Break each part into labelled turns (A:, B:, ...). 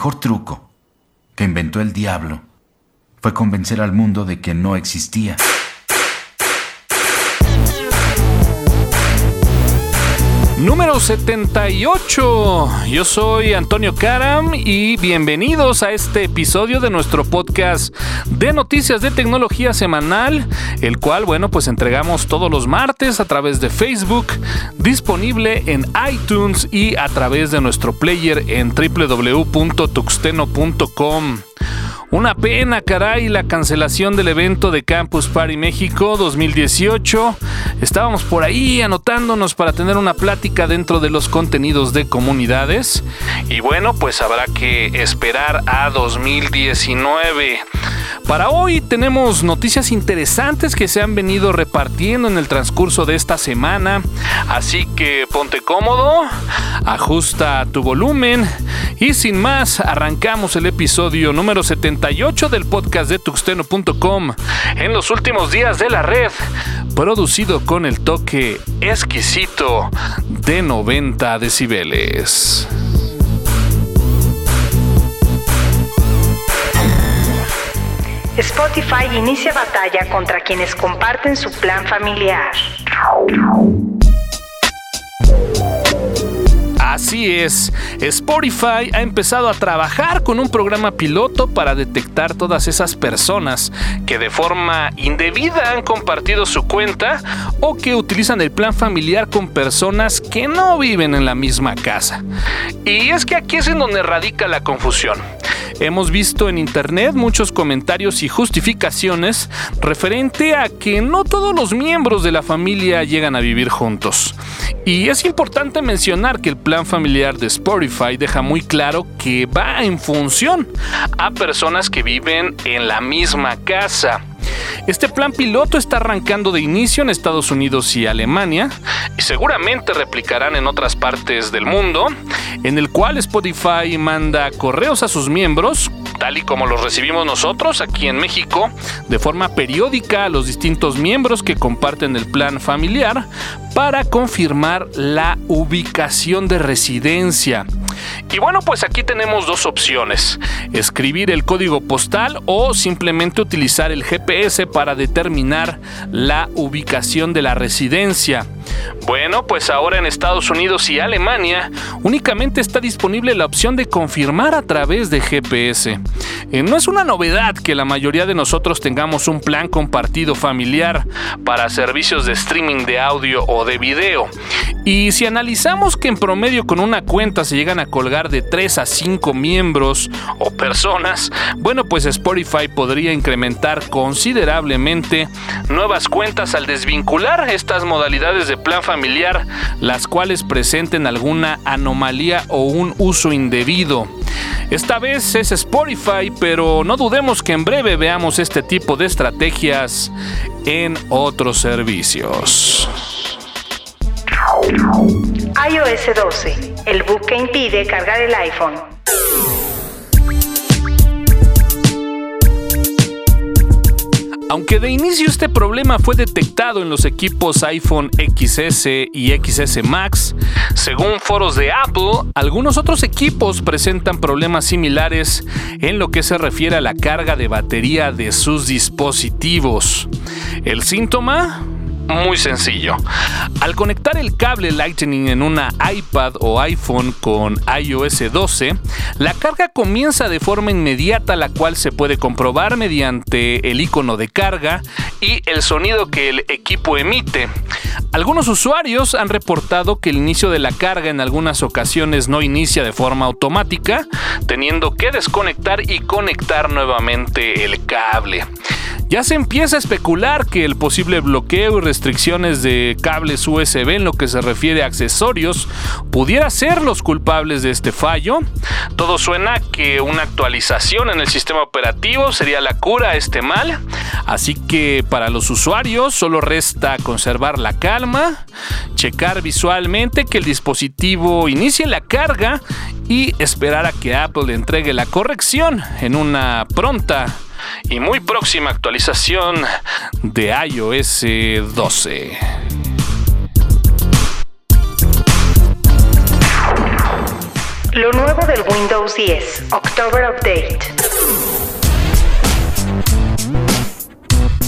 A: mejor truco que inventó el diablo fue convencer al mundo de que no existía.
B: Número 78. Yo soy Antonio Karam y bienvenidos a este episodio de nuestro podcast de noticias de tecnología semanal, el cual, bueno, pues entregamos todos los martes a través de Facebook, disponible en iTunes y a través de nuestro player en www.tuxteno.com. Una pena, caray, la cancelación del evento de Campus Party México 2018. Estábamos por ahí anotándonos para tener una plática dentro de los contenidos de comunidades. Y bueno, pues habrá que esperar a 2019. Para hoy tenemos noticias interesantes que se han venido repartiendo en el transcurso de esta semana. Así que ponte cómodo, ajusta tu volumen y sin más, arrancamos el episodio número 70 del podcast de tuxteno.com en los últimos días de la red, producido con el toque exquisito de 90 decibeles.
C: Spotify inicia batalla contra quienes comparten su plan familiar.
B: Así es, Spotify ha empezado a trabajar con un programa piloto para detectar todas esas personas que de forma indebida han compartido su cuenta o que utilizan el plan familiar con personas que no viven en la misma casa. Y es que aquí es en donde radica la confusión. Hemos visto en internet muchos comentarios y justificaciones referente a que no todos los miembros de la familia llegan a vivir juntos. Y es importante mencionar que el plan familiar de Spotify deja muy claro que va en función a personas que viven en la misma casa. Este plan piloto está arrancando de inicio en Estados Unidos y Alemania y seguramente replicarán en otras partes del mundo, en el cual Spotify manda correos a sus miembros, tal y como los recibimos nosotros aquí en México, de forma periódica a los distintos miembros que comparten el plan familiar para confirmar la ubicación de residencia. Y bueno, pues aquí tenemos dos opciones, escribir el código postal o simplemente utilizar el GPS para determinar la ubicación de la residencia. Bueno, pues ahora en Estados Unidos y Alemania únicamente está disponible la opción de confirmar a través de GPS. Eh, no es una novedad que la mayoría de nosotros tengamos un plan compartido familiar para servicios de streaming de audio o de video. Y si analizamos que en promedio con una cuenta se llegan a colgar de 3 a 5 miembros o personas, bueno pues Spotify podría incrementar considerablemente nuevas cuentas al desvincular estas modalidades de plan familiar, las cuales presenten alguna anomalía o un uso indebido. Esta vez es Spotify, pero no dudemos que en breve veamos este tipo de estrategias en otros servicios
C: iOS 12, el bug que impide cargar el iPhone.
B: Aunque de inicio este problema fue detectado en los equipos iPhone XS y XS Max, según foros de Apple, algunos otros equipos presentan problemas similares en lo que se refiere a la carga de batería de sus dispositivos. El síntoma, muy sencillo. Al conectar el cable Lightning en una iPad o iPhone con iOS 12, la carga comienza de forma inmediata, la cual se puede comprobar mediante el icono de carga y el sonido que el equipo emite. Algunos usuarios han reportado que el inicio de la carga en algunas ocasiones no inicia de forma automática, teniendo que desconectar y conectar nuevamente el cable. Ya se empieza a especular que el posible bloqueo y restricciones de cables USB en lo que se refiere a accesorios pudiera ser los culpables de este fallo. Todo suena que una actualización en el sistema operativo sería la cura a este mal. Así que para los usuarios solo resta conservar la calma, checar visualmente que el dispositivo inicie la carga y esperar a que Apple entregue la corrección en una pronta y muy próxima actualización de iOS 12.
C: Lo nuevo del Windows 10, October Update.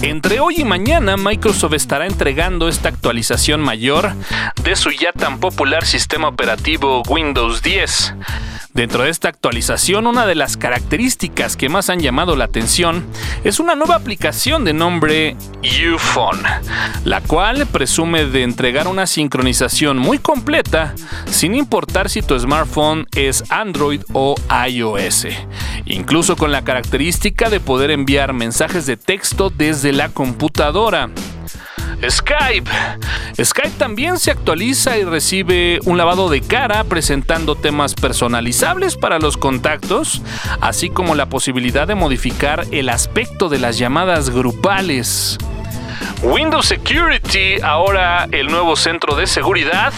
B: Entre hoy y mañana, Microsoft estará entregando esta actualización mayor de su ya tan popular sistema operativo Windows 10. Dentro de esta actualización, una de las características que más han llamado la atención es una nueva aplicación de nombre Uphone, la cual presume de entregar una sincronización muy completa sin importar si tu smartphone es Android o iOS, incluso con la característica de poder enviar mensajes de texto desde la computadora. Skype. Skype también se actualiza y recibe un lavado de cara presentando temas personalizables para los contactos, así como la posibilidad de modificar el aspecto de las llamadas grupales. Windows Security, ahora el nuevo centro de seguridad,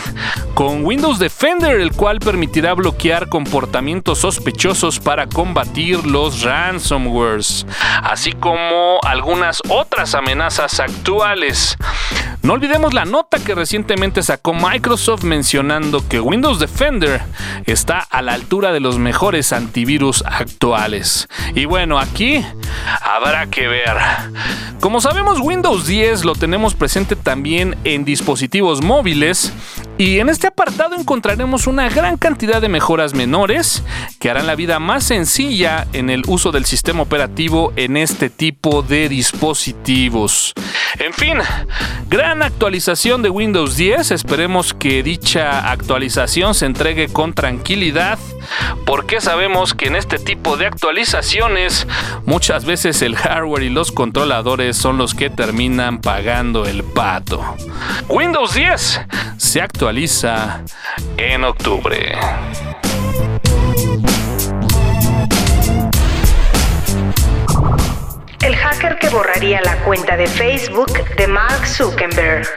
B: con Windows Defender, el cual permitirá bloquear comportamientos sospechosos para combatir los ransomwares, así como algunas otras amenazas actuales. No olvidemos la nota que recientemente sacó Microsoft mencionando que Windows Defender está a la altura de los mejores antivirus actuales. Y bueno, aquí habrá que ver. Como sabemos, Windows 10 lo tenemos presente también en dispositivos móviles y en este apartado encontraremos una gran cantidad de mejoras menores que harán la vida más sencilla en el uso del sistema operativo en este tipo de dispositivos. En fin, gran actualización de Windows 10. Esperemos que dicha actualización se entregue con tranquilidad porque sabemos que en este tipo de actualizaciones muchas veces el hardware y los controladores son los que terminan pagando el pato. Windows 10 se actualiza en octubre.
C: El hacker que borraría la cuenta de Facebook de Mark Zuckerberg.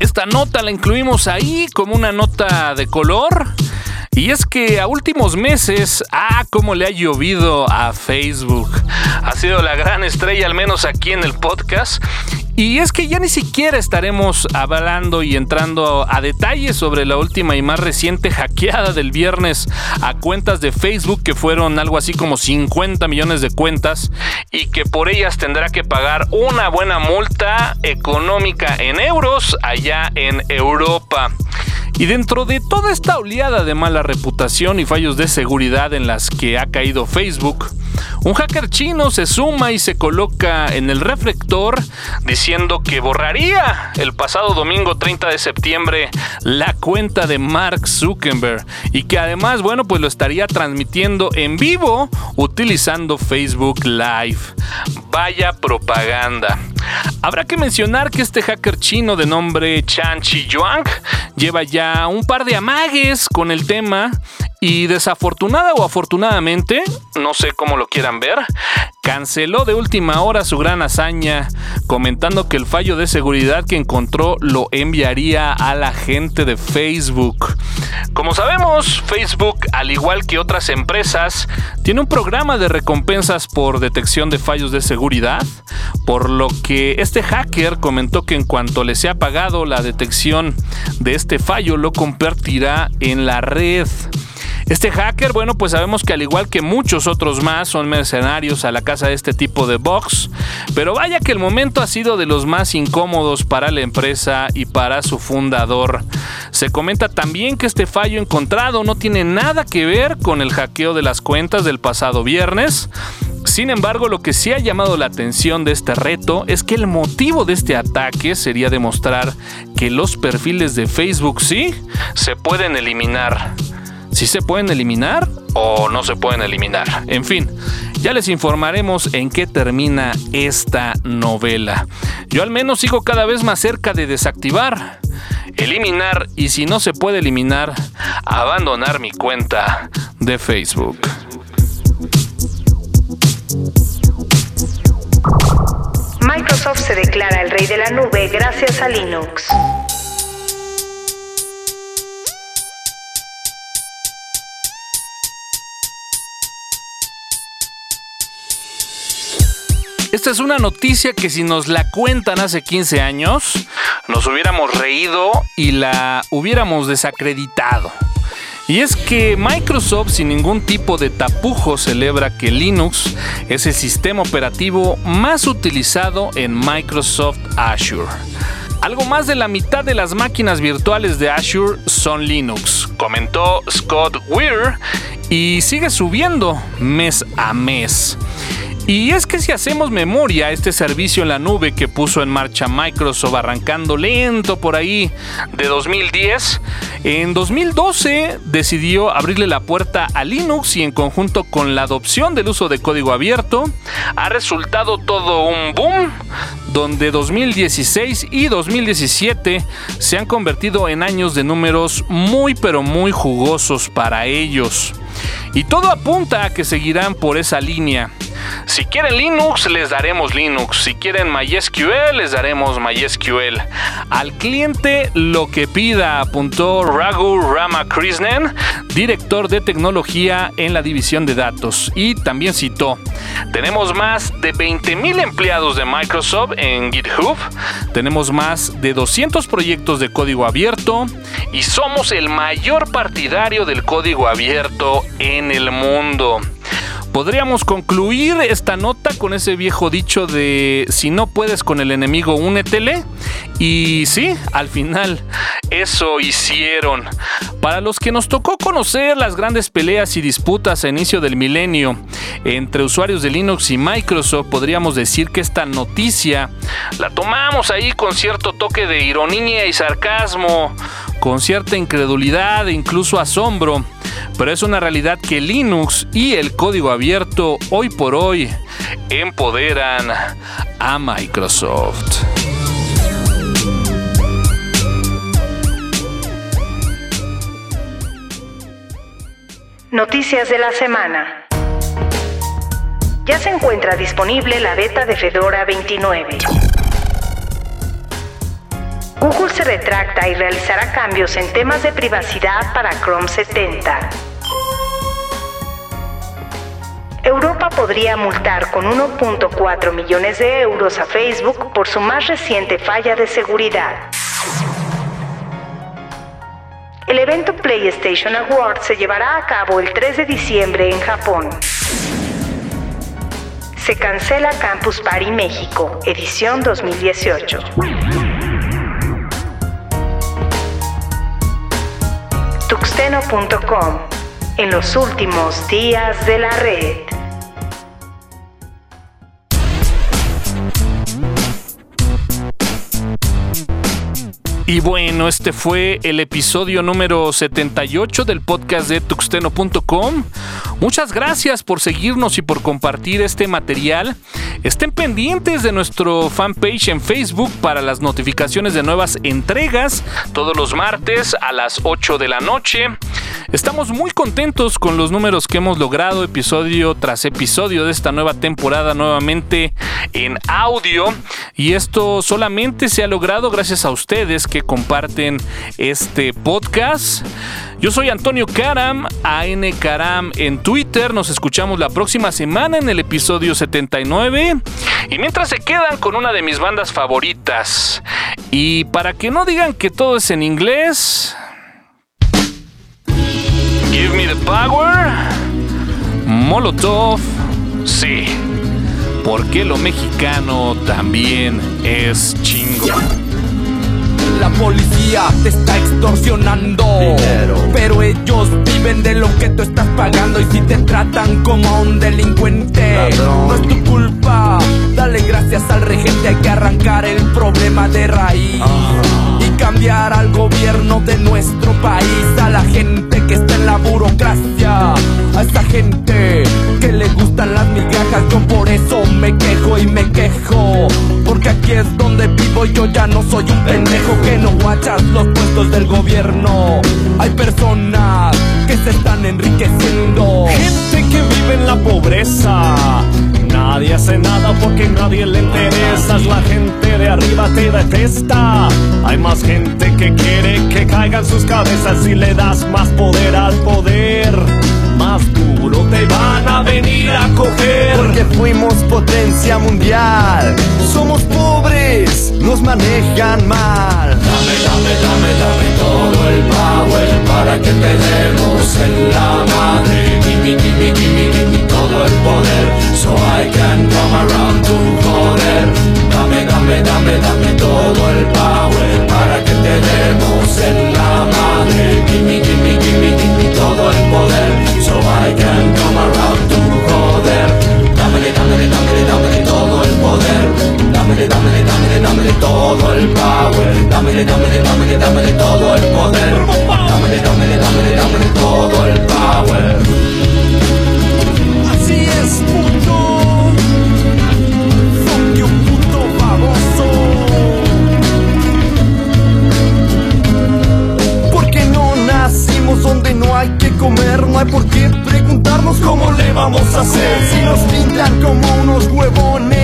B: Esta nota la incluimos ahí como una nota de color. Y es que a últimos meses, ah, cómo le ha llovido a Facebook. Ha sido la gran estrella, al menos aquí en el podcast. Y es que ya ni siquiera estaremos hablando y entrando a detalles sobre la última y más reciente hackeada del viernes a cuentas de Facebook, que fueron algo así como 50 millones de cuentas, y que por ellas tendrá que pagar una buena multa económica en euros allá en Europa. Y dentro de toda esta oleada de mala reputación y fallos de seguridad en las que ha caído Facebook, un hacker chino se suma y se coloca en el reflector diciendo que borraría el pasado domingo 30 de septiembre la cuenta de Mark Zuckerberg y que además, bueno, pues lo estaría transmitiendo en vivo utilizando Facebook Live. Vaya propaganda. Habrá que mencionar que este hacker chino de nombre Chan Chi Yuang lleva ya un par de amagues con el tema y desafortunada o afortunadamente, no sé cómo lo quieran ver, canceló de última hora su gran hazaña, comentando que el fallo de seguridad que encontró lo enviaría a la gente de Facebook. Como sabemos, Facebook, al igual que otras empresas, tiene un programa de recompensas por detección de fallos de seguridad, por lo que este hacker comentó que en cuanto le sea pagado la detección de este fallo, lo compartirá en la red. Este hacker, bueno, pues sabemos que al igual que muchos otros más son mercenarios a la casa de este tipo de box, pero vaya que el momento ha sido de los más incómodos para la empresa y para su fundador. Se comenta también que este fallo encontrado no tiene nada que ver con el hackeo de las cuentas del pasado viernes. Sin embargo, lo que sí ha llamado la atención de este reto es que el motivo de este ataque sería demostrar que los perfiles de Facebook sí se pueden eliminar si se pueden eliminar o no se pueden eliminar. En fin, ya les informaremos en qué termina esta novela. Yo al menos sigo cada vez más cerca de desactivar, eliminar y si no se puede eliminar, abandonar mi cuenta de Facebook.
C: Microsoft se declara el rey de la nube gracias a Linux.
B: Esta es una noticia que si nos la cuentan hace 15 años, nos hubiéramos reído y la hubiéramos desacreditado. Y es que Microsoft sin ningún tipo de tapujo celebra que Linux es el sistema operativo más utilizado en Microsoft Azure. Algo más de la mitad de las máquinas virtuales de Azure son Linux, comentó Scott Weir, y sigue subiendo mes a mes. Y es que si hacemos memoria, este servicio en la nube que puso en marcha Microsoft arrancando lento por ahí de 2010, en 2012 decidió abrirle la puerta a Linux y en conjunto con la adopción del uso de código abierto, ha resultado todo un boom donde 2016 y 2017 se han convertido en años de números muy pero muy jugosos para ellos. Y todo apunta a que seguirán por esa línea. Si quieren Linux, les daremos Linux. Si quieren MySQL, les daremos MySQL. Al cliente lo que pida, apuntó Raghu Ramakrishnan, director de tecnología en la división de datos. Y también citó, tenemos más de 20.000 empleados de Microsoft en GitHub, tenemos más de 200 proyectos de código abierto y somos el mayor partidario del código abierto en el mundo. Podríamos concluir esta nota con ese viejo dicho de si no puedes con el enemigo, únetele. Y sí, al final eso hicieron. Para los que nos tocó conocer las grandes peleas y disputas a inicio del milenio entre usuarios de Linux y Microsoft, podríamos decir que esta noticia la tomamos ahí con cierto toque de ironía y sarcasmo, con cierta incredulidad e incluso asombro pero es una realidad que Linux y el código abierto hoy por hoy empoderan a Microsoft.
C: Noticias de la semana. Ya se encuentra disponible la beta de Fedora 29. Google se retracta y realizará cambios en temas de privacidad para Chrome 70. Europa podría multar con 1.4 millones de euros a Facebook por su más reciente falla de seguridad. El evento PlayStation Awards se llevará a cabo el 3 de diciembre en Japón. Se cancela Campus Party México, edición 2018. En los últimos días de la red.
B: Y bueno, este fue el episodio número 78 del podcast de tuxteno.com. Muchas gracias por seguirnos y por compartir este material. Estén pendientes de nuestro fanpage en Facebook para las notificaciones de nuevas entregas todos los martes a las 8 de la noche. Estamos muy contentos con los números que hemos logrado episodio tras episodio de esta nueva temporada nuevamente en audio. Y esto solamente se ha logrado gracias a ustedes que comparten este podcast. Yo soy Antonio Karam, AN Karam en Twitter. Nos escuchamos la próxima semana en el episodio 79. Y mientras se quedan con una de mis bandas favoritas. Y para que no digan que todo es en inglés. Give me the power. Molotov. Sí. Porque lo mexicano también es chingón
D: la policía te está extorsionando. Pero ellos viven de lo que tú estás pagando. Y si te tratan como un delincuente, no es tu culpa. Dale gracias al regente, hay que arrancar el problema de raíz. Y al gobierno de nuestro país, a la gente que está en la burocracia, a esa gente que le gustan las migajas. Yo por eso me quejo y me quejo. Porque aquí es donde vivo, yo ya no soy un pendejo que no guachas los puestos del gobierno. Hay personas que se están enriqueciendo.
E: Gente que vive en la pobreza. Nadie hace nada porque nadie le interesa. La gente de arriba te detesta. Hay más gente que quiere que caigan sus cabezas y le das más poder al poder. Más duro te van a venir a coger.
D: Porque fuimos potencia mundial. Somos nos manejan mal.
F: Dame, dame, dame, dame todo el power para que te demos en la madre. Gimme, gimme, gimme, gimme todo el poder. So I can come around to joder. Dame, dame, dame, dame todo el power para que te demos en la madre. Gimme, gimme, gimme, gimme todo el poder. So I can come around todo el power. Dámele, dámele, dámele, dámele todo el poder. Dámele, dámele, dámele, dámele todo el power.
D: Así es, puto. Fuck you, puto baboso. Porque no nacimos donde no hay que comer, no hay por qué preguntarnos cómo le vamos a hacer. Si nos pintan como unos huevones,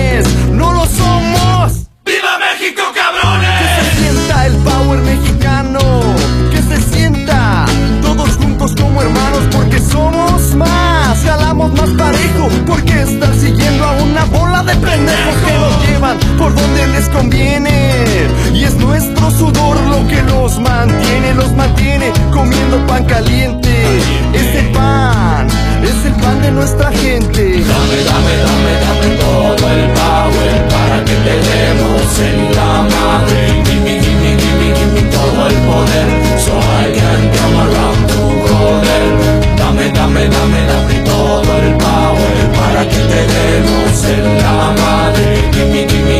D: por donde les conviene. Y es nuestro sudor lo que los mantiene, los mantiene comiendo pan caliente. Ese pan es el pan de nuestra gente.
F: Dame, dame, dame, dame todo el power para que te demos en la madre. Gimme, gimme, gimme, gimme todo el poder. So I can come around to joder. Dame, dame, dame, dame todo el power para que te demos en la madre. Gimme, gimme